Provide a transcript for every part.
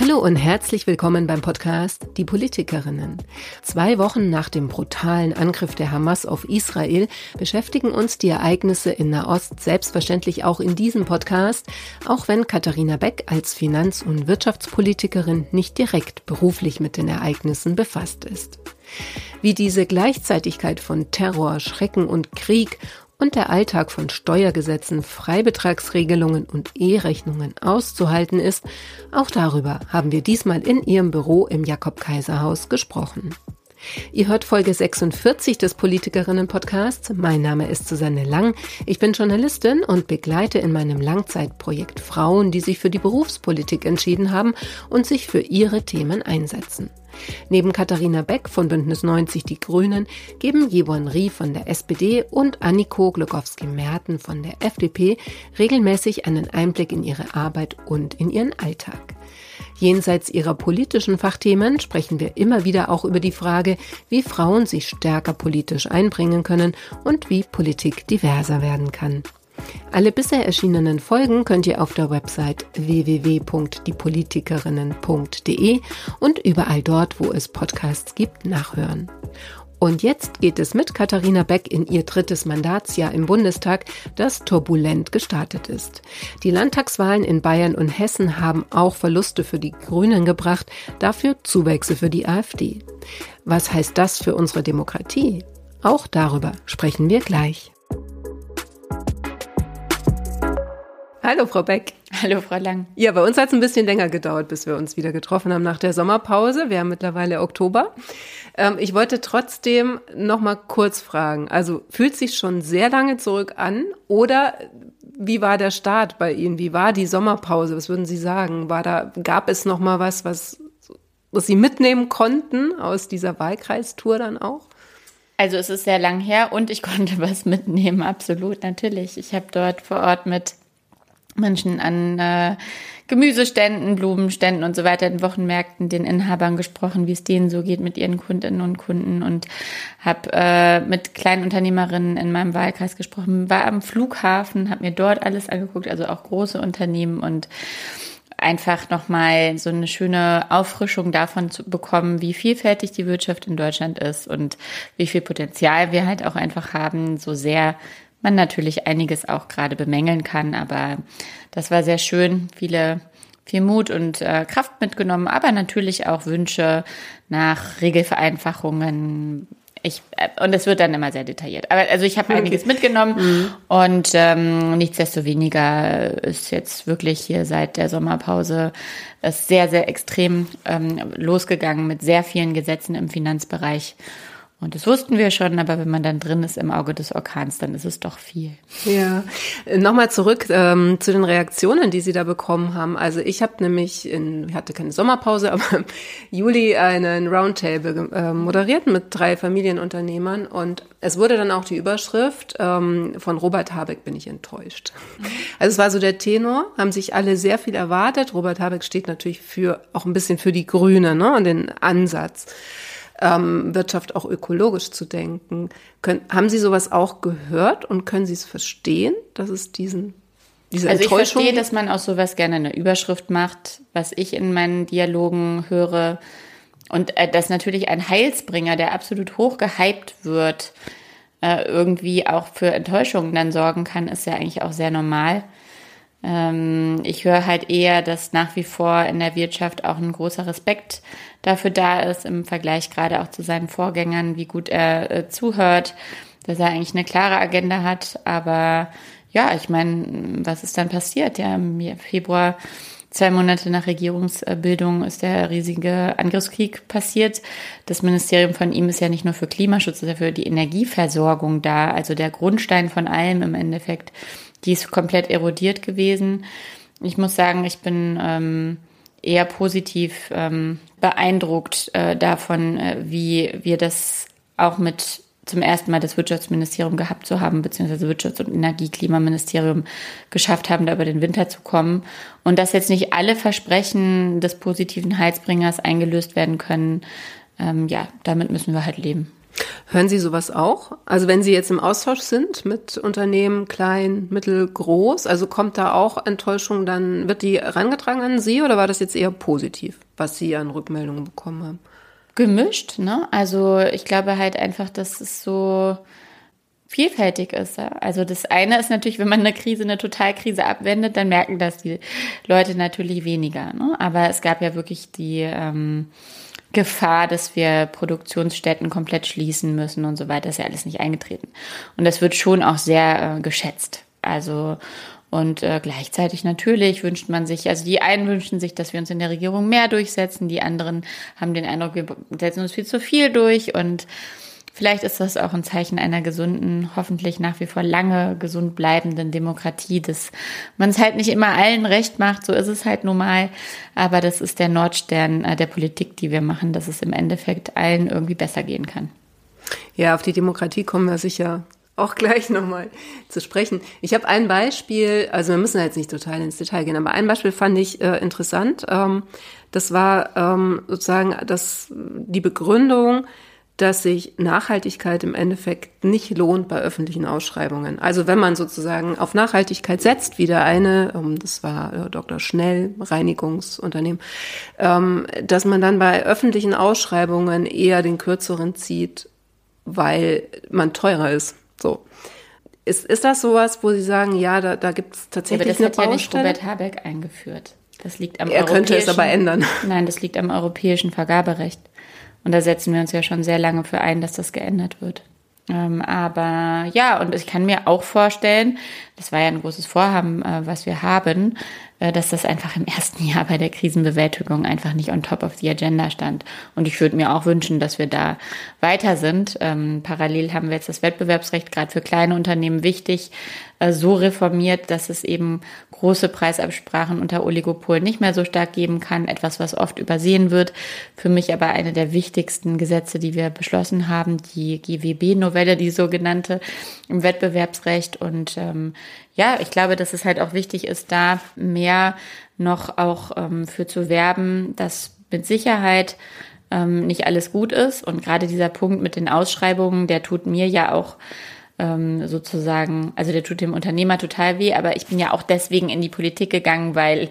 Hallo und herzlich willkommen beim Podcast Die Politikerinnen. Zwei Wochen nach dem brutalen Angriff der Hamas auf Israel beschäftigen uns die Ereignisse in Nahost selbstverständlich auch in diesem Podcast, auch wenn Katharina Beck als Finanz- und Wirtschaftspolitikerin nicht direkt beruflich mit den Ereignissen befasst ist. Wie diese Gleichzeitigkeit von Terror, Schrecken und Krieg und der Alltag von Steuergesetzen, Freibetragsregelungen und E-Rechnungen auszuhalten ist, auch darüber haben wir diesmal in Ihrem Büro im Jakob-Kaiser-Haus gesprochen. Ihr hört Folge 46 des Politikerinnen-Podcasts. Mein Name ist Susanne Lang. Ich bin Journalistin und begleite in meinem Langzeitprojekt Frauen, die sich für die Berufspolitik entschieden haben und sich für ihre Themen einsetzen. Neben Katharina Beck von Bündnis 90 Die Grünen geben Jewon Rie von der SPD und Anniko Glogowski-Merten von der FDP regelmäßig einen Einblick in ihre Arbeit und in ihren Alltag. Jenseits ihrer politischen Fachthemen sprechen wir immer wieder auch über die Frage, wie Frauen sich stärker politisch einbringen können und wie Politik diverser werden kann. Alle bisher erschienenen Folgen könnt ihr auf der Website www.diepolitikerinnen.de und überall dort, wo es Podcasts gibt, nachhören. Und jetzt geht es mit Katharina Beck in ihr drittes Mandatsjahr im Bundestag, das turbulent gestartet ist. Die Landtagswahlen in Bayern und Hessen haben auch Verluste für die Grünen gebracht, dafür Zuwächse für die AfD. Was heißt das für unsere Demokratie? Auch darüber sprechen wir gleich. Hallo, Frau Beck. Hallo, Frau Lang. Ja, bei uns hat es ein bisschen länger gedauert, bis wir uns wieder getroffen haben nach der Sommerpause. Wir haben mittlerweile Oktober. Ähm, ich wollte trotzdem noch mal kurz fragen. Also fühlt sich schon sehr lange zurück an oder wie war der Start bei Ihnen? Wie war die Sommerpause? Was würden Sie sagen? War da, gab es noch mal was, was, was Sie mitnehmen konnten aus dieser Wahlkreistour dann auch? Also es ist sehr lang her und ich konnte was mitnehmen, absolut, natürlich. Ich habe dort vor Ort mit Menschen an äh, Gemüseständen, Blumenständen und so weiter in Wochenmärkten den Inhabern gesprochen, wie es denen so geht mit ihren Kundinnen und Kunden. Und habe äh, mit kleinen Unternehmerinnen in meinem Wahlkreis gesprochen, war am Flughafen, habe mir dort alles angeguckt, also auch große Unternehmen und einfach nochmal so eine schöne Auffrischung davon zu bekommen, wie vielfältig die Wirtschaft in Deutschland ist und wie viel Potenzial wir halt auch einfach haben, so sehr man natürlich einiges auch gerade bemängeln kann, aber das war sehr schön. Viele viel Mut und äh, Kraft mitgenommen, aber natürlich auch Wünsche nach Regelvereinfachungen. Ich, äh, und es wird dann immer sehr detailliert. Aber also ich habe okay. einiges mitgenommen mhm. und ähm, nichtsdestoweniger ist jetzt wirklich hier seit der Sommerpause es sehr, sehr extrem ähm, losgegangen mit sehr vielen Gesetzen im Finanzbereich. Und das wussten wir schon, aber wenn man dann drin ist im Auge des Orkans, dann ist es doch viel. Ja, nochmal zurück ähm, zu den Reaktionen, die Sie da bekommen haben. Also ich habe nämlich, in, ich hatte keine Sommerpause, aber im Juli einen Roundtable äh, moderiert mit drei Familienunternehmern und es wurde dann auch die Überschrift ähm, von Robert Habeck bin ich enttäuscht. Also es war so der Tenor, haben sich alle sehr viel erwartet. Robert Habeck steht natürlich für auch ein bisschen für die Grüne ne, und den Ansatz ähm, Wirtschaft auch ökologisch zu denken. Können, haben Sie sowas auch gehört und können Sie es verstehen, dass es diesen diese also ich verstehe, dass man aus sowas gerne eine Überschrift macht, was ich in meinen Dialogen höre. Und äh, dass natürlich ein Heilsbringer, der absolut hoch gehypt wird, äh, irgendwie auch für Enttäuschungen dann sorgen kann, ist ja eigentlich auch sehr normal. Ähm, ich höre halt eher, dass nach wie vor in der Wirtschaft auch ein großer Respekt dafür da ist, im Vergleich gerade auch zu seinen Vorgängern, wie gut er äh, zuhört, dass er eigentlich eine klare Agenda hat. Aber ja, ich meine, was ist dann passiert? Ja, im Februar Zwei Monate nach Regierungsbildung ist der riesige Angriffskrieg passiert. Das Ministerium von ihm ist ja nicht nur für Klimaschutz, sondern für die Energieversorgung da, also der Grundstein von allem im Endeffekt. Die ist komplett erodiert gewesen. Ich muss sagen, ich bin ähm, eher positiv ähm, beeindruckt äh, davon, äh, wie wir das auch mit zum ersten Mal das Wirtschaftsministerium gehabt zu haben, beziehungsweise Wirtschafts- und Energieklimaministerium geschafft haben, da über den Winter zu kommen. Und dass jetzt nicht alle Versprechen des positiven Heizbringers eingelöst werden können, ähm, ja, damit müssen wir halt leben. Hören Sie sowas auch? Also wenn Sie jetzt im Austausch sind mit Unternehmen, klein, mittel, groß, also kommt da auch Enttäuschung, dann wird die herangetragen an Sie oder war das jetzt eher positiv, was Sie an Rückmeldungen bekommen haben? Gemischt, ne? Also ich glaube halt einfach, dass es so vielfältig ist. Also das eine ist natürlich, wenn man eine Krise, eine Totalkrise abwendet, dann merken das die Leute natürlich weniger. Ne? Aber es gab ja wirklich die ähm, Gefahr, dass wir Produktionsstätten komplett schließen müssen und so weiter, ist ja alles nicht eingetreten. Und das wird schon auch sehr äh, geschätzt. Also und äh, gleichzeitig natürlich wünscht man sich, also die einen wünschen sich, dass wir uns in der Regierung mehr durchsetzen, die anderen haben den Eindruck, wir setzen uns viel zu viel durch und Vielleicht ist das auch ein Zeichen einer gesunden, hoffentlich nach wie vor lange gesund bleibenden Demokratie, dass man es halt nicht immer allen recht macht, so ist es halt normal, aber das ist der Nordstern äh, der Politik, die wir machen, dass es im Endeffekt allen irgendwie besser gehen kann. Ja, auf die Demokratie kommen wir sicher auch gleich nochmal zu sprechen. Ich habe ein Beispiel, also wir müssen jetzt nicht total ins Detail gehen, aber ein Beispiel fand ich äh, interessant. Ähm, das war ähm, sozusagen das, die Begründung, dass sich Nachhaltigkeit im Endeffekt nicht lohnt bei öffentlichen Ausschreibungen. Also wenn man sozusagen auf Nachhaltigkeit setzt, wie der eine, ähm, das war äh, Dr. Schnell, Reinigungsunternehmen, ähm, dass man dann bei öffentlichen Ausschreibungen eher den kürzeren zieht, weil man teurer ist. So. Ist, ist das sowas, wo Sie sagen, ja, da, da gibt es tatsächlich ja, aber das eine hat Baustelle? ja nicht Robert Habeck eingeführt. Das liegt am er könnte es aber ändern. Nein, das liegt am europäischen Vergaberecht. Und da setzen wir uns ja schon sehr lange für ein, dass das geändert wird. Ähm, aber ja, und ich kann mir auch vorstellen, das war ja ein großes Vorhaben, äh, was wir haben, äh, dass das einfach im ersten Jahr bei der Krisenbewältigung einfach nicht on top of the agenda stand. Und ich würde mir auch wünschen, dass wir da weiter sind. Ähm, parallel haben wir jetzt das Wettbewerbsrecht gerade für kleine Unternehmen wichtig, so reformiert, dass es eben große Preisabsprachen unter Oligopolen nicht mehr so stark geben kann. Etwas, was oft übersehen wird. Für mich aber eine der wichtigsten Gesetze, die wir beschlossen haben, die GWB-Novelle, die sogenannte im Wettbewerbsrecht. Und ähm, ja, ich glaube, dass es halt auch wichtig ist, da mehr noch auch ähm, für zu werben, dass mit Sicherheit ähm, nicht alles gut ist. Und gerade dieser Punkt mit den Ausschreibungen, der tut mir ja auch ähm, sozusagen, also der tut dem Unternehmer total weh, aber ich bin ja auch deswegen in die Politik gegangen, weil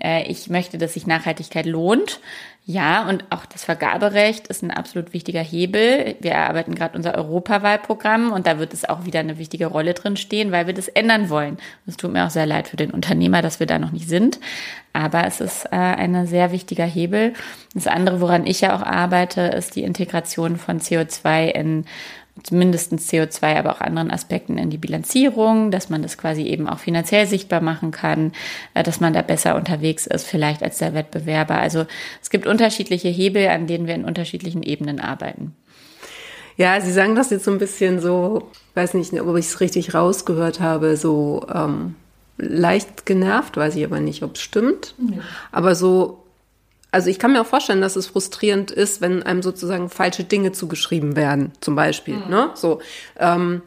äh, ich möchte, dass sich Nachhaltigkeit lohnt. Ja, und auch das Vergaberecht ist ein absolut wichtiger Hebel. Wir erarbeiten gerade unser Europawahlprogramm und da wird es auch wieder eine wichtige Rolle drin stehen, weil wir das ändern wollen. Es tut mir auch sehr leid für den Unternehmer, dass wir da noch nicht sind. Aber es ist äh, ein sehr wichtiger Hebel. Das andere, woran ich ja auch arbeite, ist die Integration von CO2 in mindestens CO2, aber auch anderen Aspekten in die Bilanzierung, dass man das quasi eben auch finanziell sichtbar machen kann, äh, dass man da besser unterwegs ist, vielleicht als der Wettbewerber. Also es gibt unterschiedliche Hebel, an denen wir in unterschiedlichen Ebenen arbeiten. Ja, Sie sagen das jetzt so ein bisschen so, weiß nicht, ob ich es richtig rausgehört habe, so ähm, leicht genervt, weiß ich aber nicht, ob es stimmt. Ja. Aber so also ich kann mir auch vorstellen, dass es frustrierend ist, wenn einem sozusagen falsche Dinge zugeschrieben werden, zum Beispiel. Mhm. Ne? So. Ähm,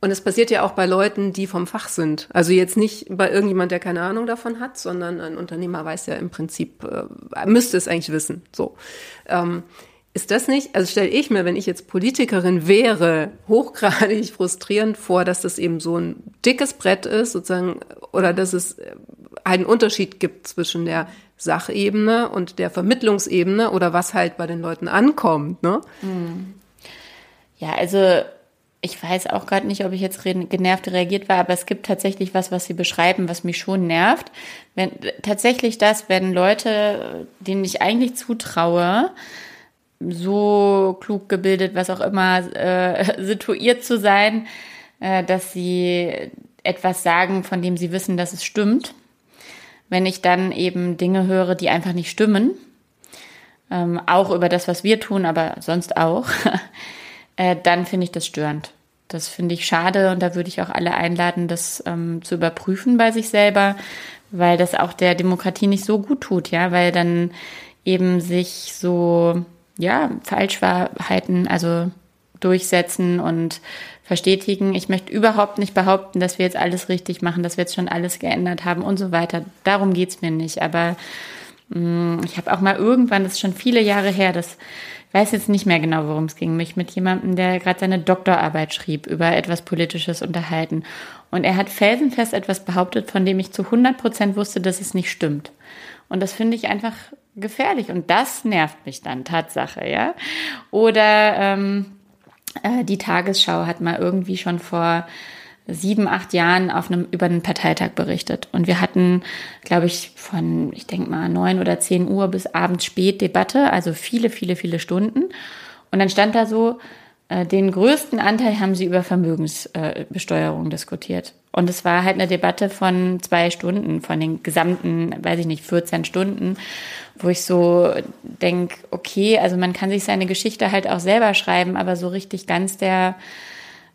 und es passiert ja auch bei Leuten, die vom Fach sind. Also jetzt nicht bei irgendjemand, der keine Ahnung davon hat, sondern ein Unternehmer weiß ja im Prinzip, äh, müsste es eigentlich wissen. So. Ähm, ist das nicht, also stelle ich mir, wenn ich jetzt Politikerin wäre, hochgradig frustrierend vor, dass das eben so ein dickes Brett ist, sozusagen, oder dass es einen Unterschied gibt zwischen der Sachebene und der Vermittlungsebene oder was halt bei den Leuten ankommt. Ne? Hm. Ja, also ich weiß auch gerade nicht, ob ich jetzt genervt reagiert war, aber es gibt tatsächlich was, was Sie beschreiben, was mich schon nervt. Wenn, tatsächlich das, wenn Leute, denen ich eigentlich zutraue, so klug gebildet, was auch immer, äh, situiert zu sein, äh, dass sie etwas sagen, von dem sie wissen, dass es stimmt wenn ich dann eben Dinge höre, die einfach nicht stimmen, ähm, auch über das, was wir tun, aber sonst auch, äh, dann finde ich das störend. Das finde ich schade und da würde ich auch alle einladen, das ähm, zu überprüfen bei sich selber, weil das auch der Demokratie nicht so gut tut, ja, weil dann eben sich so, ja, Falschwahrheiten, also durchsetzen und verstetigen. Ich möchte überhaupt nicht behaupten, dass wir jetzt alles richtig machen, dass wir jetzt schon alles geändert haben und so weiter. Darum geht's mir nicht. Aber mh, mm, ich habe auch mal irgendwann, das ist schon viele Jahre her, dass weiß jetzt nicht mehr genau, worum es ging, mich mit jemandem, der gerade seine Doktorarbeit schrieb, über etwas Politisches unterhalten. Und er hat felsenfest etwas behauptet, von dem ich zu 100 Prozent wusste, dass es nicht stimmt. Und das finde ich einfach gefährlich. Und das nervt mich dann, Tatsache, ja. Oder ähm, äh, die Tagesschau hat mal irgendwie schon vor sieben, acht Jahren auf einem, über einen Parteitag berichtet. Und wir hatten, glaube ich, von, ich denke mal, neun oder zehn Uhr bis abends spät Debatte, also viele, viele, viele Stunden. Und dann stand da so, den größten Anteil haben sie über Vermögensbesteuerung äh, diskutiert. Und es war halt eine Debatte von zwei Stunden, von den gesamten, weiß ich nicht, 14 Stunden, wo ich so denk, okay, also man kann sich seine Geschichte halt auch selber schreiben, aber so richtig ganz der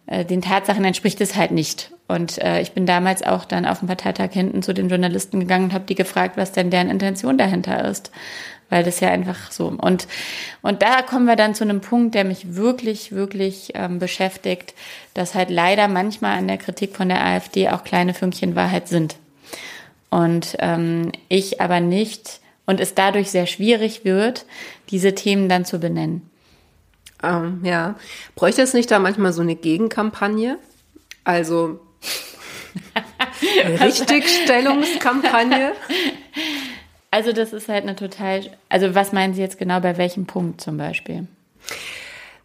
äh, den Tatsachen entspricht es halt nicht. Und äh, ich bin damals auch dann auf dem Parteitag hinten zu den Journalisten gegangen und habe die gefragt, was denn deren Intention dahinter ist. Weil das ja einfach so. Und, und da kommen wir dann zu einem Punkt, der mich wirklich, wirklich ähm, beschäftigt, dass halt leider manchmal an der Kritik von der AfD auch kleine Fünkchen Wahrheit sind. Und ähm, ich aber nicht und es dadurch sehr schwierig wird, diese Themen dann zu benennen. Ähm, ja. Bräuchte es nicht da manchmal so eine Gegenkampagne? Also Richtigstellungskampagne? Also das ist halt eine total, also was meinen Sie jetzt genau bei welchem Punkt zum Beispiel?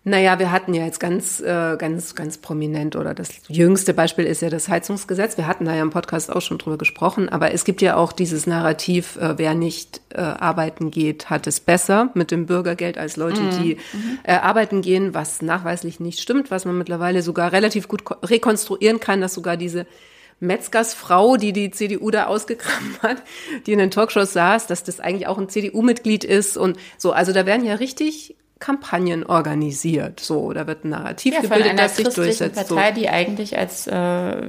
Naja, wir hatten ja jetzt ganz, äh, ganz, ganz prominent oder das jüngste Beispiel ist ja das Heizungsgesetz. Wir hatten da ja im Podcast auch schon drüber gesprochen, aber es gibt ja auch dieses Narrativ, äh, wer nicht äh, arbeiten geht, hat es besser mit dem Bürgergeld als Leute, mhm. die äh, arbeiten gehen, was nachweislich nicht stimmt, was man mittlerweile sogar relativ gut rekonstruieren kann, dass sogar diese Metzgersfrau, die die CDU da ausgegraben hat, die in den Talkshows saß, dass das eigentlich auch ein CDU-Mitglied ist und so. Also da werden ja richtig Kampagnen organisiert. So, da wird ein Narrativ ja, gebildet, das sich durchsetzt. Partei, so. die eigentlich als äh,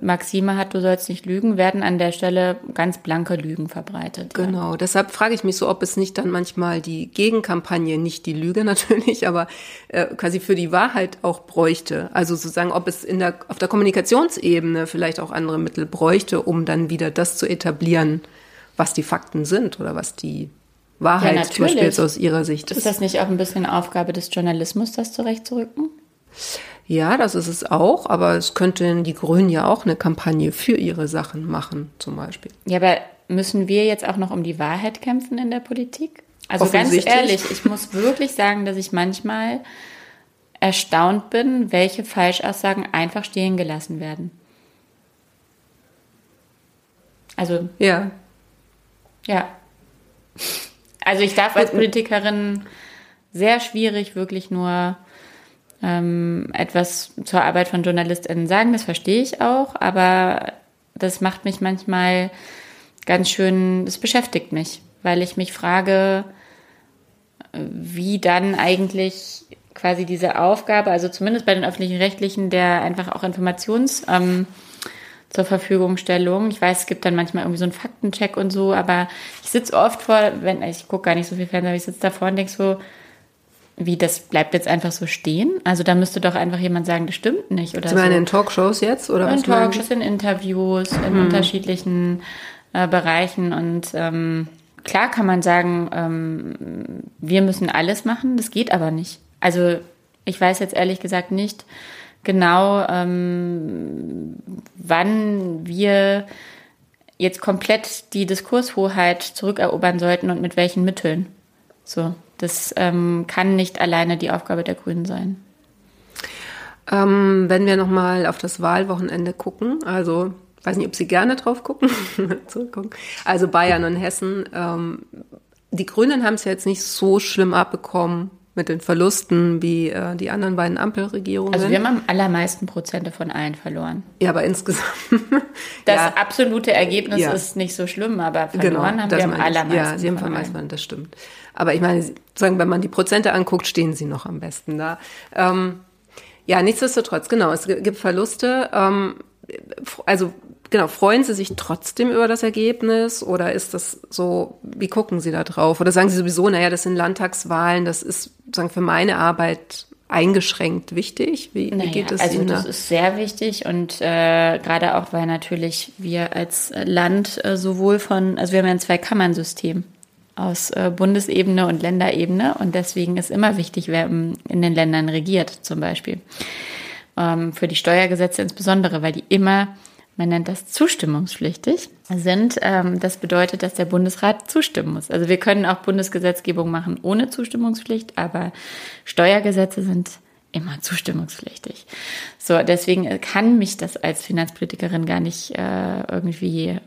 Maxime hat, du sollst nicht lügen, werden an der Stelle ganz blanke Lügen verbreitet. Genau, ja. deshalb frage ich mich so, ob es nicht dann manchmal die Gegenkampagne, nicht die Lüge natürlich, aber äh, quasi für die Wahrheit auch bräuchte. Also sozusagen, ob es in der, auf der Kommunikationsebene vielleicht auch andere Mittel bräuchte, um dann wieder das zu etablieren, was die Fakten sind oder was die Wahrheit ja, zum Beispiel jetzt aus Ihrer Sicht ist. Ist das nicht auch ein bisschen Aufgabe des Journalismus, das zurechtzurücken? Ja, das ist es auch, aber es könnten die Grünen ja auch eine Kampagne für ihre Sachen machen, zum Beispiel. Ja, aber müssen wir jetzt auch noch um die Wahrheit kämpfen in der Politik? Also ganz ehrlich, ich muss wirklich sagen, dass ich manchmal erstaunt bin, welche Falschaussagen einfach stehen gelassen werden. Also. Ja. Ja. Also ich darf als Politikerin sehr schwierig wirklich nur ähm, etwas zur Arbeit von JournalistInnen sagen, das verstehe ich auch, aber das macht mich manchmal ganz schön, das beschäftigt mich, weil ich mich frage, wie dann eigentlich quasi diese Aufgabe, also zumindest bei den öffentlichen Rechtlichen, der einfach auch Informations- ähm, zur Verfügungstellung. Ich weiß, es gibt dann manchmal irgendwie so einen Faktencheck und so, aber ich sitze oft vor, wenn ich gucke gar nicht so viel Fernsehen, aber ich sitze davor und denke so, wie das bleibt jetzt einfach so stehen? Also da müsste doch einfach jemand sagen, das stimmt nicht oder Sie meinen so. in Talkshows jetzt oder in was? In Talkshows, in Interviews, in hm. unterschiedlichen äh, Bereichen und ähm, klar kann man sagen, ähm, wir müssen alles machen, das geht aber nicht. Also ich weiß jetzt ehrlich gesagt nicht, genau, ähm, wann wir jetzt komplett die Diskurshoheit zurückerobern sollten und mit welchen Mitteln. So, das ähm, kann nicht alleine die Aufgabe der Grünen sein. Ähm, wenn wir nochmal auf das Wahlwochenende gucken, also weiß nicht, ob Sie gerne drauf gucken, zurückgucken. Also Bayern und Hessen. Ähm, die Grünen haben es ja jetzt nicht so schlimm abbekommen mit den Verlusten wie äh, die anderen beiden Ampelregierungen. Also wir haben am allermeisten Prozente von allen verloren. Ja, aber insgesamt. das ja. absolute Ergebnis ja. ist nicht so schlimm, aber verloren genau, haben wir am allermeisten. Ja, sie haben am allermeisten, das stimmt. Aber ich meine, sagen, wenn man die Prozente anguckt, stehen sie noch am besten da. Ähm, ja, nichtsdestotrotz, genau, es gibt Verluste. Ähm, also genau, freuen Sie sich trotzdem über das Ergebnis oder ist das so, wie gucken Sie da drauf? Oder sagen Sie sowieso, naja, das sind Landtagswahlen, das ist sagen für meine Arbeit eingeschränkt wichtig? Wie, naja, wie geht es also Ihnen? Also das ist sehr wichtig und äh, gerade auch, weil natürlich wir als Land äh, sowohl von, also wir haben ja ein Zwei-Kammern-System. aus äh, Bundesebene und Länderebene. Und deswegen ist immer wichtig, wer in den Ländern regiert, zum Beispiel. Ähm, für die Steuergesetze insbesondere, weil die immer, man nennt das zustimmungspflichtig, sind. Ähm, das bedeutet, dass der Bundesrat zustimmen muss. Also wir können auch Bundesgesetzgebung machen ohne Zustimmungspflicht, aber Steuergesetze sind immer zustimmungspflichtig. So, deswegen kann mich das als Finanzpolitikerin gar nicht äh, irgendwie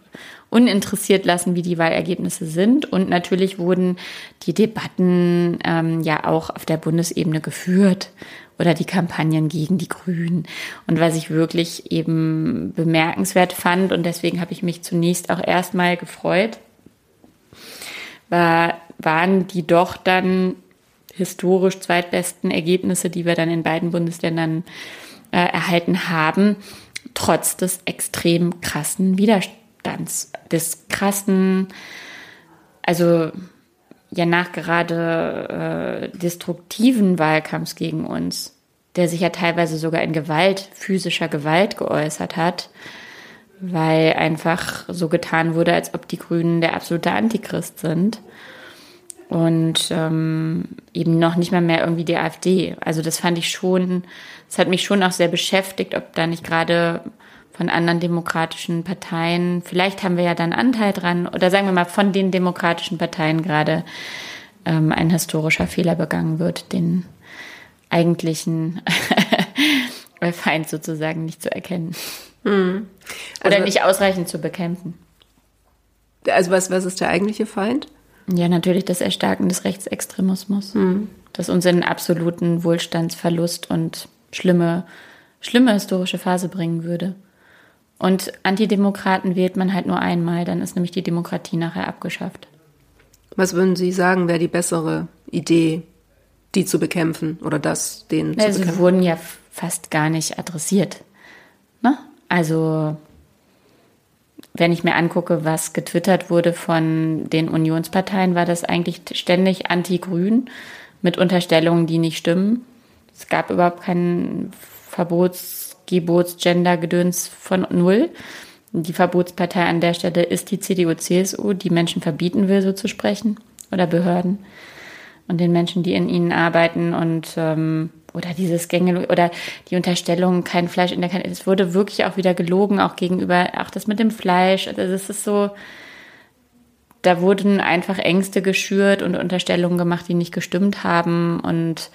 uninteressiert lassen, wie die Wahlergebnisse sind. Und natürlich wurden die Debatten ähm, ja auch auf der Bundesebene geführt oder die Kampagnen gegen die Grünen. Und was ich wirklich eben bemerkenswert fand, und deswegen habe ich mich zunächst auch erstmal gefreut, war, waren die doch dann historisch zweitbesten Ergebnisse, die wir dann in beiden Bundesländern äh, erhalten haben, trotz des extrem krassen Widerstands, des krassen, also ja nachgerade äh, destruktiven Wahlkampfs gegen uns, der sich ja teilweise sogar in Gewalt, physischer Gewalt geäußert hat, weil einfach so getan wurde, als ob die Grünen der absolute Antichrist sind und ähm, eben noch nicht mal mehr irgendwie die AfD. Also das fand ich schon, das hat mich schon auch sehr beschäftigt, ob da nicht gerade von anderen demokratischen Parteien, vielleicht haben wir ja dann Anteil dran, oder sagen wir mal von den demokratischen Parteien gerade ähm, ein historischer Fehler begangen wird, den eigentlichen Feind sozusagen nicht zu erkennen. Hm. Also, oder nicht ausreichend zu bekämpfen. Also was, was ist der eigentliche Feind? Ja, natürlich das Erstarken des Rechtsextremismus, mhm. das uns in absoluten Wohlstandsverlust und schlimme, schlimme historische Phase bringen würde. Und Antidemokraten wählt man halt nur einmal, dann ist nämlich die Demokratie nachher abgeschafft. Was würden Sie sagen, wäre die bessere Idee, die zu bekämpfen oder das, den also zu bekämpfen? Sie wurden ja fast gar nicht adressiert. Ne? Also wenn ich mir angucke, was getwittert wurde von den Unionsparteien, war das eigentlich ständig anti-grün mit Unterstellungen, die nicht stimmen. Es gab überhaupt kein Verbots-, Gebots-, Gender-Gedöns von null. Die Verbotspartei an der Stelle ist die CDU-CSU, die Menschen verbieten will, so zu sprechen, oder Behörden und den Menschen, die in ihnen arbeiten und ähm, oder dieses Gänge oder die Unterstellung, kein Fleisch in der Kantine. Es wurde wirklich auch wieder gelogen, auch gegenüber, auch das mit dem Fleisch. Also es ist so, da wurden einfach Ängste geschürt und Unterstellungen gemacht, die nicht gestimmt haben. Und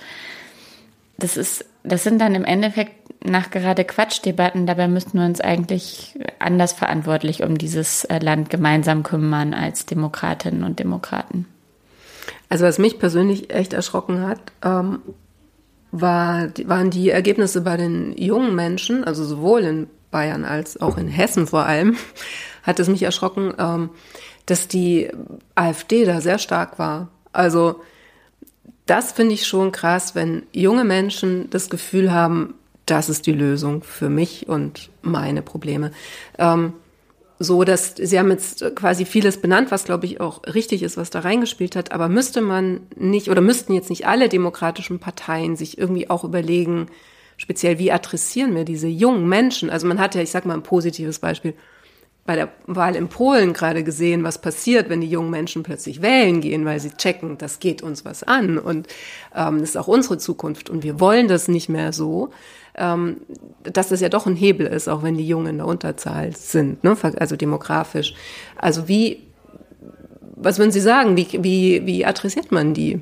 das ist, das sind dann im Endeffekt nach gerade Quatschdebatten. Dabei müssten wir uns eigentlich anders verantwortlich um dieses äh, Land gemeinsam kümmern als Demokratinnen und Demokraten. Also was mich persönlich echt erschrocken hat, ähm, war, waren die Ergebnisse bei den jungen Menschen, also sowohl in Bayern als auch in Hessen vor allem, hat es mich erschrocken, ähm, dass die AfD da sehr stark war. Also das finde ich schon krass, wenn junge Menschen das Gefühl haben, das ist die Lösung für mich und meine Probleme. Ähm, so, dass Sie haben jetzt quasi vieles benannt, was glaube ich auch richtig ist, was da reingespielt hat. Aber müsste man nicht oder müssten jetzt nicht alle demokratischen Parteien sich irgendwie auch überlegen, speziell wie adressieren wir diese jungen Menschen? Also man hat ja, ich sag mal ein positives Beispiel bei der Wahl in Polen gerade gesehen, was passiert, wenn die jungen Menschen plötzlich wählen gehen, weil sie checken, das geht uns was an und ähm, das ist auch unsere Zukunft und wir wollen das nicht mehr so ähm, dass das ja doch ein Hebel ist, auch wenn die Jungen in der Unterzahl sind, ne? also demografisch. Also wie, was würden Sie sagen, wie, wie, wie adressiert man die?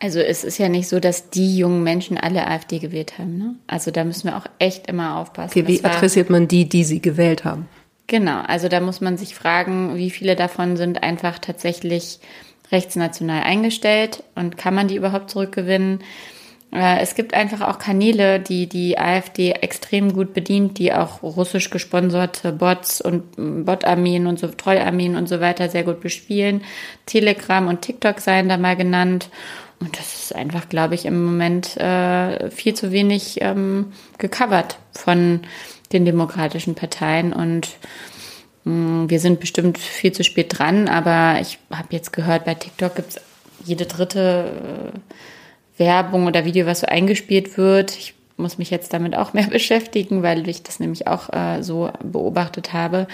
Also es ist ja nicht so, dass die jungen Menschen alle AfD gewählt haben. Ne? Also da müssen wir auch echt immer aufpassen. Okay, wie adressiert man die, die sie gewählt haben? Genau, also da muss man sich fragen, wie viele davon sind einfach tatsächlich rechtsnational eingestellt und kann man die überhaupt zurückgewinnen? Äh, es gibt einfach auch Kanäle, die die AfD extrem gut bedient, die auch russisch gesponserte Bots und mm, Botarmeen und so Trollarmeen und so weiter sehr gut bespielen. Telegram und TikTok seien da mal genannt. Und das ist einfach, glaube ich, im Moment äh, viel zu wenig ähm, gecovert von den demokratischen Parteien. Und mh, mm, wir sind bestimmt viel zu spät dran, aber ich habe jetzt gehört, bei TikTok gibt es jede dritte äh, Werbung oder Video, was so eingespielt wird. Ich muss mich jetzt damit auch mehr beschäftigen, weil ich das nämlich auch äh, so beobachtet habe.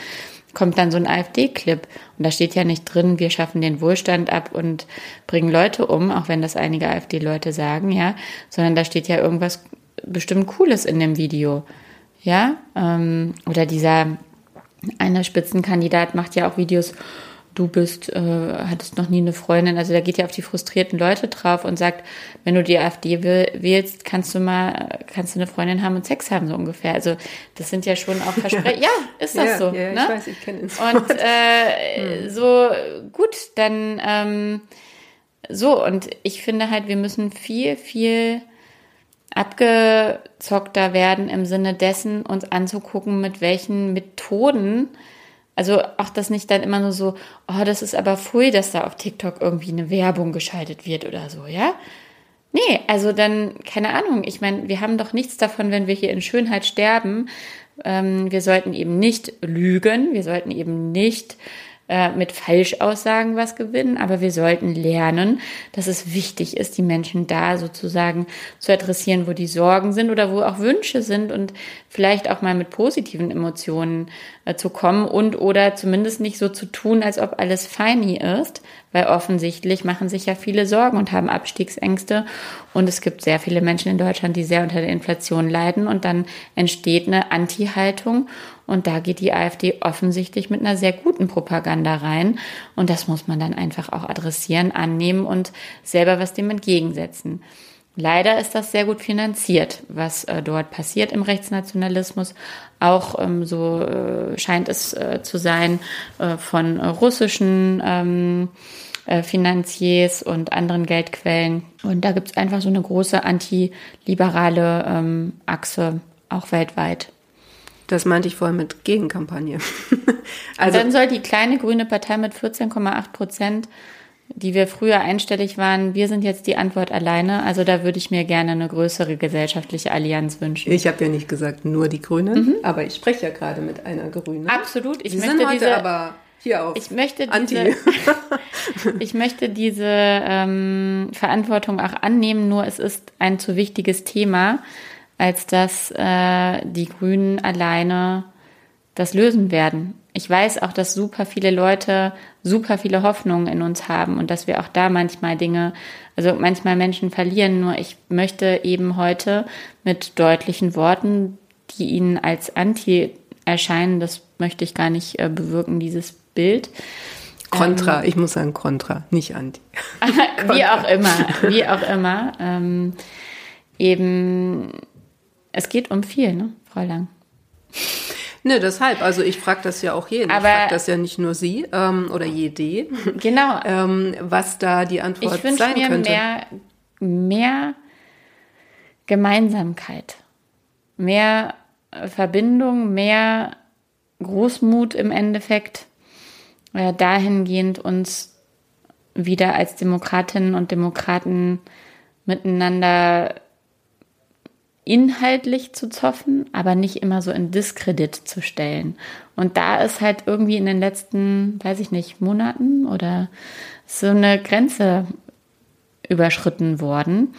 Kommt dann so ein AfD-Clip. Und da steht ja nicht drin, wir schaffen den Wohlstand ab und bringen Leute um, auch wenn das einige AfD-Leute sagen, ja, sondern da steht ja irgendwas bestimmt Cooles in dem Video. Ja, ähm, oder dieser eine Spitzenkandidat macht ja auch Videos, du bist, äh, hattest noch nie eine Freundin. Also da geht ja auf die frustrierten Leute drauf und sagt, wenn du die AfD wählst, kannst du mal, kannst du eine Freundin haben und Sex haben, so ungefähr. Also das sind ja schon auch Versprechen. ja, ist das ja, so. Ja, ne? ich weiß, ich kenne es. Und äh, hm. so, gut, dann ähm, so, und ich finde halt, wir müssen viel, viel abgezockter werden im Sinne dessen, uns anzugucken, mit welchen Methoden also auch das nicht dann immer nur so, oh, das ist aber pfui, dass da auf TikTok irgendwie eine Werbung geschaltet wird oder so, ja? Nee, also dann, keine Ahnung, ich meine, wir haben doch nichts davon, wenn wir hier in Schönheit sterben. Ähm, wir sollten eben nicht lügen, wir sollten eben nicht äh, mit Falschaussagen was gewinnen, aber wir sollten lernen, dass es wichtig ist, die Menschen da sozusagen zu adressieren, wo die Sorgen sind oder wo auch Wünsche sind und vielleicht auch mal mit positiven Emotionen äh, zu kommen und oder zumindest nicht so zu tun, als ob alles feini ist, weil offensichtlich machen sich ja viele Sorgen und haben Abstiegsängste und es gibt sehr viele Menschen in Deutschland, die sehr unter der Inflation leiden und dann entsteht eine Anti-Haltung und da geht die AfD offensichtlich mit einer sehr guten Propaganda rein und das muss man dann einfach auch adressieren, annehmen und selber was dem entgegensetzen. Leider ist das sehr gut finanziert, was äh, dort passiert im Rechtsnationalismus. Auch ähm, so äh, scheint es äh, zu sein äh, von russischen ähm, äh, Finanziers und anderen Geldquellen. Und da gibt es einfach so eine große antiliberale ähm, Achse, auch weltweit. Das meinte ich vorher mit Gegenkampagne. also dann soll die kleine grüne Partei mit 14,8 Prozent die wir früher einstellig waren, wir sind jetzt die Antwort alleine. Also da würde ich mir gerne eine größere gesellschaftliche Allianz wünschen. Ich habe ja nicht gesagt nur die Grünen, mhm. aber ich spreche ja gerade mit einer Grünen. Absolut. Ich Sie möchte sind heute diese, aber hier auf ich möchte diese, ich möchte diese ähm, Verantwortung auch annehmen. Nur es ist ein zu wichtiges Thema, als dass äh, die Grünen alleine das lösen werden. Ich weiß auch, dass super viele Leute super viele Hoffnungen in uns haben und dass wir auch da manchmal Dinge, also manchmal Menschen verlieren. Nur ich möchte eben heute mit deutlichen Worten, die ihnen als Anti erscheinen, das möchte ich gar nicht äh, bewirken, dieses Bild. Kontra, ähm, ich muss sagen Kontra, nicht Anti. wie auch immer, wie auch immer. Ähm, eben, es geht um viel, ne, Frau Lang? Ne, deshalb, also ich frage das ja auch jeden. Aber ich frage das ja nicht nur Sie ähm, oder jede. Genau. ähm, was da die Antwort ich sein mir könnte. Mehr, mehr Gemeinsamkeit, mehr Verbindung, mehr Großmut im Endeffekt, äh, dahingehend uns wieder als Demokratinnen und Demokraten miteinander inhaltlich zu zoffen, aber nicht immer so in Diskredit zu stellen. Und da ist halt irgendwie in den letzten, weiß ich nicht, Monaten oder so eine Grenze überschritten worden,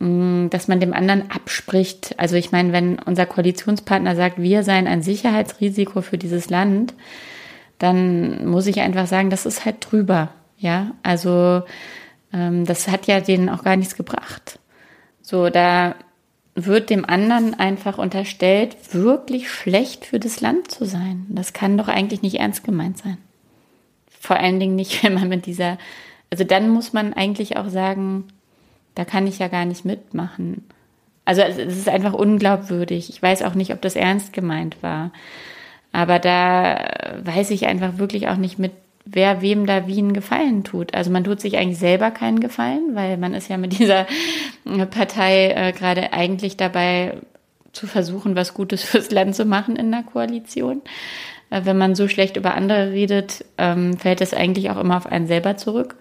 mm, dass man dem anderen abspricht. Also ich meine, wenn unser Koalitionspartner sagt, wir seien ein Sicherheitsrisiko für dieses Land, dann muss ich einfach sagen, das ist halt drüber. Ja, also ähm, das hat ja denen auch gar nichts gebracht. So, da wird dem anderen einfach unterstellt, wirklich schlecht für das Land zu sein. Das kann doch eigentlich nicht ernst gemeint sein. Vor allen Dingen nicht, wenn man mit dieser, also dann muss man eigentlich auch sagen, da kann ich ja gar nicht mitmachen. Also es ist einfach unglaubwürdig. Ich weiß auch nicht, ob das ernst gemeint war. Aber da weiß ich einfach wirklich auch nicht, mit wer wem da wie einen Gefallen tut. Also man tut sich eigentlich selber keinen Gefallen, weil man ist ja mit dieser Partei äh, gerade eigentlich dabei zu versuchen, was Gutes fürs Land zu machen in der Koalition. Äh, wenn man so schlecht über andere redet, ähm, fällt es eigentlich auch immer auf einen selber zurück.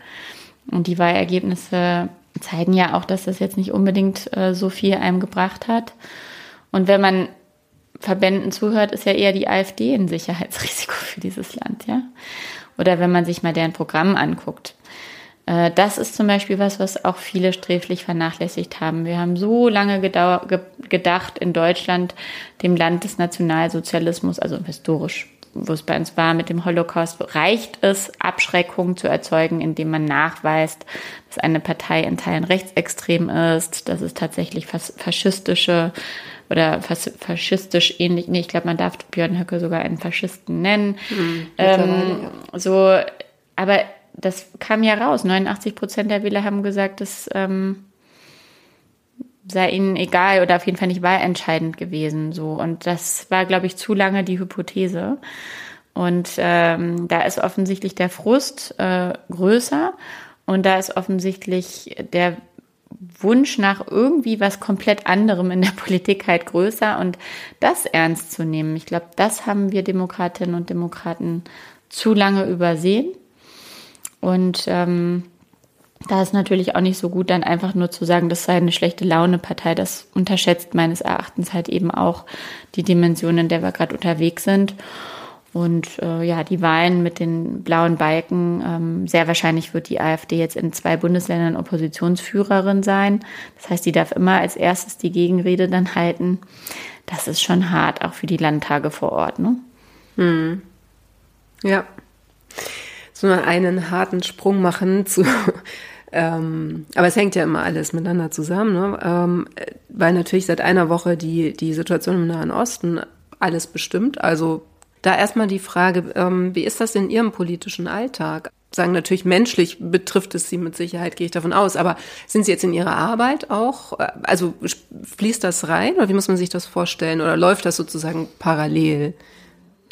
Und die Wahlergebnisse zeigen ja auch, dass das jetzt nicht unbedingt äh, so viel einem gebracht hat. Und wenn man Verbänden zuhört, ist ja eher die AfD ein Sicherheitsrisiko für dieses Land, ja. Oder wenn man sich mal deren Programm anguckt. Äh, das ist zum Beispiel was, was auch viele sträflich vernachlässigt haben. Wir haben so lange gedacht in Deutschland, dem Land des Nationalsozialismus, also historisch wo es bei uns war mit dem Holocaust, reicht es, Abschreckung zu erzeugen, indem man nachweist, dass eine Partei in Teilen rechtsextrem ist, dass es tatsächlich faschistische oder faschistisch ähnlich, nee, ich glaube, man darf Björn Höcke sogar einen Faschisten nennen. Mhm, ähm, so, aber das kam ja raus. 89 Prozent der Wähler haben gesagt, dass ähm, sei ihnen egal oder auf jeden Fall nicht wahlentscheidend gewesen. So und das war, glaube ich, zu lange die Hypothese. Und ähm, da ist offensichtlich der Frust äh, größer und da ist offensichtlich der Wunsch nach irgendwie was komplett anderem in der Politik halt größer und das ernst zu nehmen. Ich glaube, das haben wir Demokratinnen und Demokraten zu lange übersehen. Und ähm, da ist natürlich auch nicht so gut, dann einfach nur zu sagen, das sei eine schlechte Laune-Partei. Das unterschätzt meines Erachtens halt eben auch die Dimension, in der wir gerade unterwegs sind. Und äh, ja, die Wahlen mit den blauen Balken, ähm, sehr wahrscheinlich wird die AfD jetzt in zwei Bundesländern Oppositionsführerin sein. Das heißt, die darf immer als erstes die Gegenrede dann halten. Das ist schon hart, auch für die Landtage vor Ort, ne? Hm. Ja. So einen harten Sprung machen zu ähm, aber es hängt ja immer alles miteinander zusammen, ne? ähm, weil natürlich seit einer Woche die, die Situation im Nahen Osten alles bestimmt. Also da erstmal die Frage, ähm, wie ist das in Ihrem politischen Alltag? Sagen natürlich menschlich betrifft es Sie mit Sicherheit, gehe ich davon aus. Aber sind Sie jetzt in Ihrer Arbeit auch, äh, also fließt das rein oder wie muss man sich das vorstellen? Oder läuft das sozusagen parallel?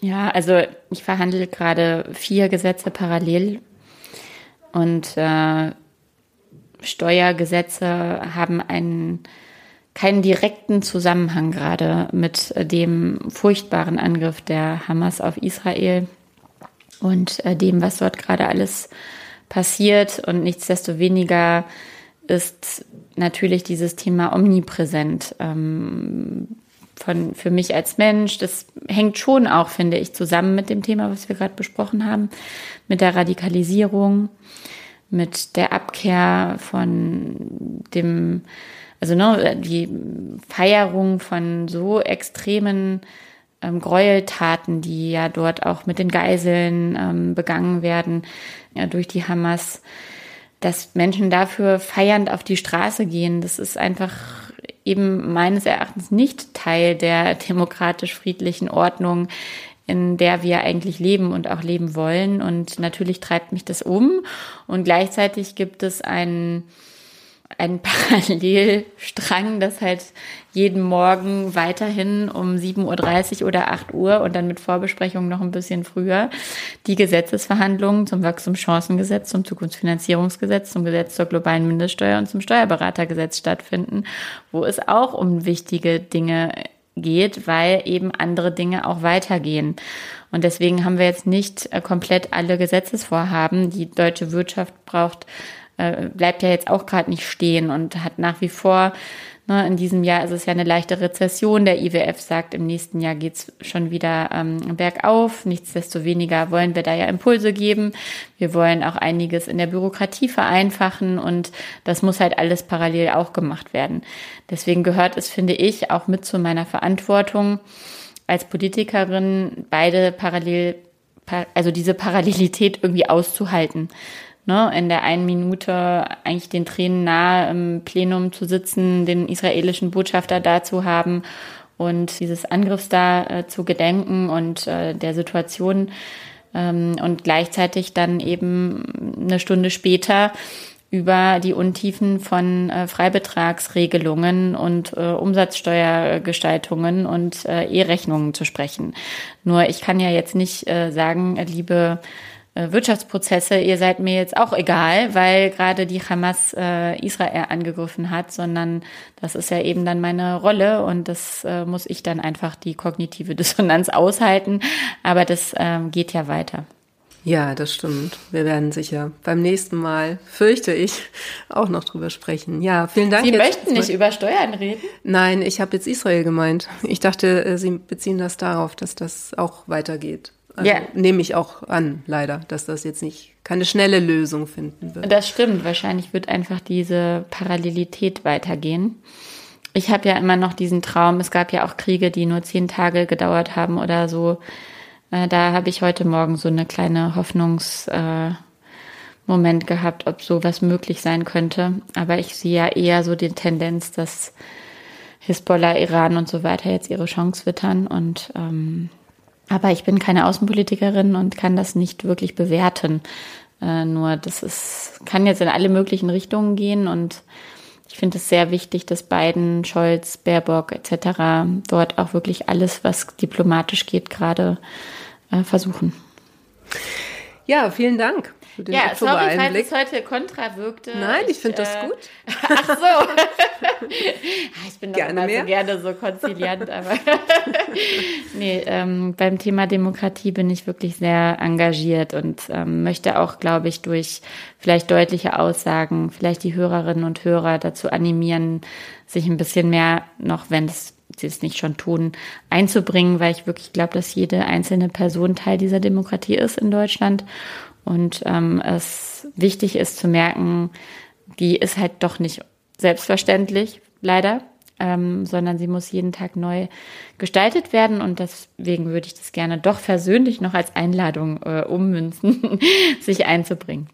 Ja, also ich verhandle gerade vier Gesetze parallel und äh, Steuergesetze haben einen keinen direkten Zusammenhang gerade mit dem furchtbaren Angriff der Hamas auf Israel und äh, dem, was dort gerade alles passiert. Und nichtsdestoweniger ist natürlich dieses Thema omnipräsent ähm, von, für mich als Mensch. Das hängt schon auch, finde ich, zusammen mit dem Thema, was wir gerade besprochen haben, mit der Radikalisierung, mit der Abkehr von dem also ne, die Feierung von so extremen ähm, Gräueltaten, die ja dort auch mit den Geiseln ähm, begangen werden ja, durch die Hamas, dass Menschen dafür feiernd auf die Straße gehen, das ist einfach eben meines Erachtens nicht Teil der demokratisch-friedlichen Ordnung, in der wir eigentlich leben und auch leben wollen. Und natürlich treibt mich das um. Und gleichzeitig gibt es einen ein Parallelstrang, das halt jeden Morgen weiterhin um 7.30 Uhr oder 8 Uhr und dann mit Vorbesprechungen noch ein bisschen früher die Gesetzesverhandlungen zum Wachstumschancengesetz, zum Zukunftsfinanzierungsgesetz, zum Gesetz zur globalen Mindeststeuer und zum Steuerberatergesetz stattfinden, wo es auch um wichtige Dinge geht, weil eben andere Dinge auch weitergehen. Und deswegen haben wir jetzt nicht äh, komplett alle Gesetzesvorhaben. Die deutsche Wirtschaft braucht äh, bleibt ja jetzt auch gerade nicht stehen und hat nach wie vor, ne, in diesem Jahr ist es ja eine leichte Rezession. Der IWF sagt, im nächsten Jahr geht's schon wieder ähm, bergauf. Nichtsdestoweniger wollen wir da ja Impulse geben. Wir wollen auch einiges in der Bürokratie vereinfachen und das muss halt alles parallel auch gemacht werden. Deswegen gehört es, finde ich, auch mit zu meiner Verantwortung als Politikerin, beide parallel also diese Parallelität irgendwie auszuhalten ne, in der einen Minute eigentlich den Tränen nahe im Plenum zu sitzen, den israelischen Botschafter da zu haben und dieses Angriffs da äh, zu gedenken und äh, der Situation ähm, und gleichzeitig dann eben eine Stunde später über die Untiefen von äh, Freibetragsregelungen und äh, Umsatzsteuergestaltungen und äh, E-Rechnungen zu sprechen. Nur ich kann ja jetzt nicht äh, sagen, liebe äh, Wirtschaftsprozesse, ihr seid mir jetzt auch egal, weil gerade die Hamas äh, Israel angegriffen hat, sondern das ist ja eben dann meine Rolle und das äh, muss ich dann einfach die kognitive Dissonanz aushalten. Aber das ähm, geht ja weiter. Ja, das stimmt. Wir werden sicher beim nächsten Mal, fürchte ich, auch noch drüber sprechen. Ja, vielen Dank. Sie möchten nicht über Steuern reden? Nein, ich habe jetzt Israel gemeint. Ich dachte, äh, Sie beziehen das darauf, dass das auch weitergeht. Also ja. nehme ich auch an, leider, dass das jetzt nicht keine schnelle Lösung finden wird. Das stimmt. Wahrscheinlich wird einfach diese Parallelität weitergehen. Ich habe ja immer noch diesen Traum, es gab ja auch Kriege, die nur zehn Tage gedauert haben oder so. Äh, da habe ich heute Morgen so eine kleine Hoffnungsmoment äh, gehabt, ob sowas möglich sein könnte. Aber ich sehe ja eher so die Tendenz, dass Hisbollah, Iran und so weiter jetzt ihre Chance wittern. Und ähm, aber ich bin keine Außenpolitikerin und kann das nicht wirklich bewerten. Äh, nur das ist, kann jetzt in alle möglichen Richtungen gehen und ich finde es sehr wichtig, dass Biden, Scholz, Baerbock etc. dort auch wirklich alles, was diplomatisch geht, gerade äh, versuchen. Ja, vielen Dank für den ja, sorry, falls es heute kontra wirkte. Nein, ich, finde das äh, gut. Ach so. ich bin doch gerne immer mehr. so gerne so konziliant, aber nee, ähm, beim Thema Demokratie bin ich wirklich sehr engagiert und ähm, möchte auch, glaube ich, durch vielleicht deutliche Aussagen, vielleicht die Hörerinnen und Hörer dazu animieren, sich ein bisschen mehr noch, wenn es sie es nicht schon tun, einzubringen, weil ich wirklich glaube, dass jede einzelne Person Teil dieser Demokratie ist in Deutschland und ähm, es wichtig ist zu merken, die ist halt doch nicht selbstverständlich, leider, ähm, sondern sie muss jeden Tag neu gestaltet werden. Und deswegen würde ich das gerne doch persönlich noch als Einladung äh, ummünzen, sich einzubringen.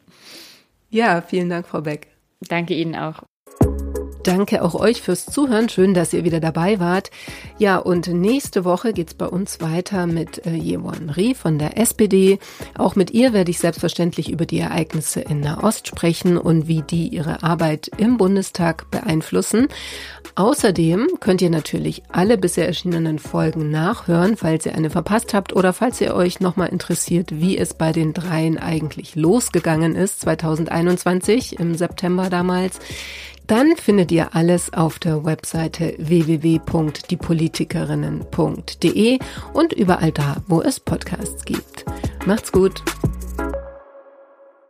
Ja, vielen Dank, Frau Beck. Danke Ihnen auch. Danke auch euch fürs Zuhören. Schön, dass ihr wieder dabei wart. Ja, und nächste Woche geht's bei uns weiter mit äh, Yewon Ri von der SPD. Auch mit ihr werde ich selbstverständlich über die Ereignisse in Nahost sprechen und wie die ihre Arbeit im Bundestag beeinflussen. Außerdem könnt ihr natürlich alle bisher erschienenen Folgen nachhören, falls ihr eine verpasst habt oder falls ihr euch nochmal interessiert, wie es bei den dreien eigentlich losgegangen ist, 2021 im September damals. Dann findet ihr alles auf der Webseite www.diepolitikerinnen.de und überall da, wo es Podcasts gibt. Macht's gut!